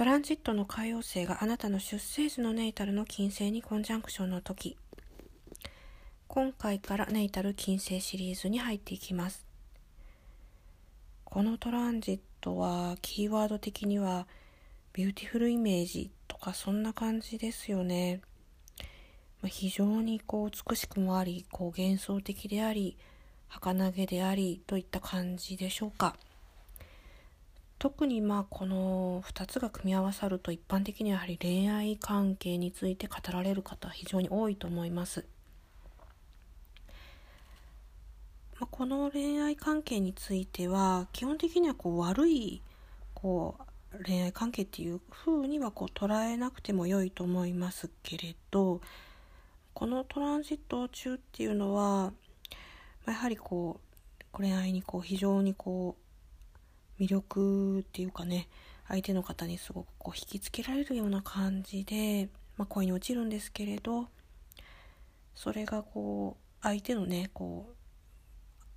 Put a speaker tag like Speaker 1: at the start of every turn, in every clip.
Speaker 1: トランジットの海王星があなたの出生時のネイタルの金星にコンジャンクションの時。今回からネイタル金星シリーズに入っていきます。このトランジットはキーワード的には beautiful image とかそんな感じですよね、まあ、非常にこう美しくもありこう幻想的であり儚げでありといった感じでしょうか。特にまあこの2つが組み合わさると一般的にはやはり恋愛関係について語られる方は非常に多いと思います。まあ、この恋愛関係については基本的にはこう悪いこう恋愛関係っていう風にはこう捉えなくても良いと思いますけれどこのトランジット中っていうのは、まあ、やはりこう恋愛にこう非常にこう魅力っていうかね相手の方にすごくこう引きつけられるような感じで、まあ、恋に落ちるんですけれどそれがこう相手のねこ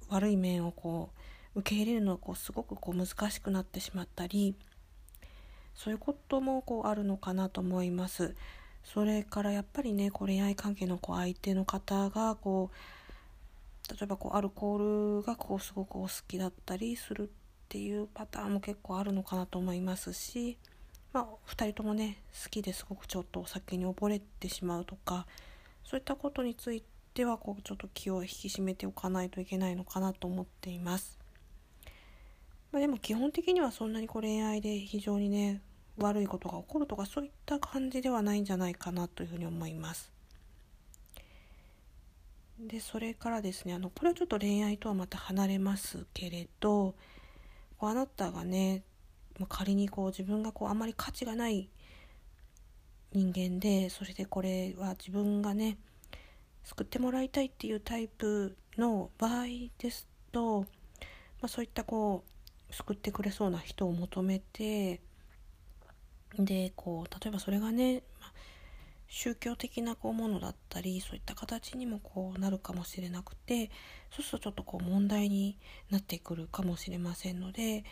Speaker 1: う悪い面をこう受け入れるのがこうすごくこう難しくなってしまったりそういうこともこうあるのかなと思います。それからやっぱりねこう恋愛関係のこう相手の方がこう例えばこうアルコールがこうすごくお好きだったりするっていうパターンも結構あるのかなと思いますし、まあ、2人ともね好きですごくちょっとお酒に溺れてしまうとかそういったことについてはこうちょっと気を引き締めておかないといけないのかなと思っています。まあ、でも基本的にはそんなにこう恋愛で非常にね悪いことが起こるとかそういった感じではないんじゃないかなというふうに思います。でそれからですねあのこれはちょっと恋愛とはまた離れますけれどあなたがね、まあ、仮にこう自分がこうあまり価値がない人間でそれでこれは自分がね救ってもらいたいっていうタイプの場合ですと、まあ、そういったこう救ってくれそうな人を求めてでこう例えばそれがね、宗教的なこうものだったりそういった形にもこうなるかもしれなくてそうするとちょっとこう問題になってくるかもしれませんので、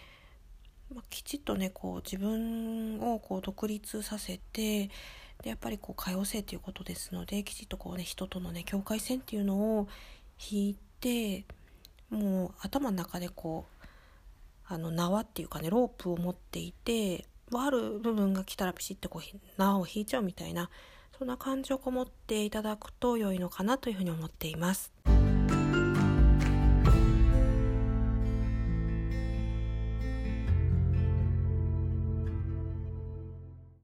Speaker 1: まあ、きちっとねこう自分をこう独立させてでやっぱりこう多様性ということですのできちっとこうね人とのね境界線っていうのを引いてもう頭の中でこうあの縄っていうかねロープを持っていてある部分が来たらピシッとこう縄を引いちゃうみたいなそんな感じをこもっていただくと良いのかなというふうに思っています。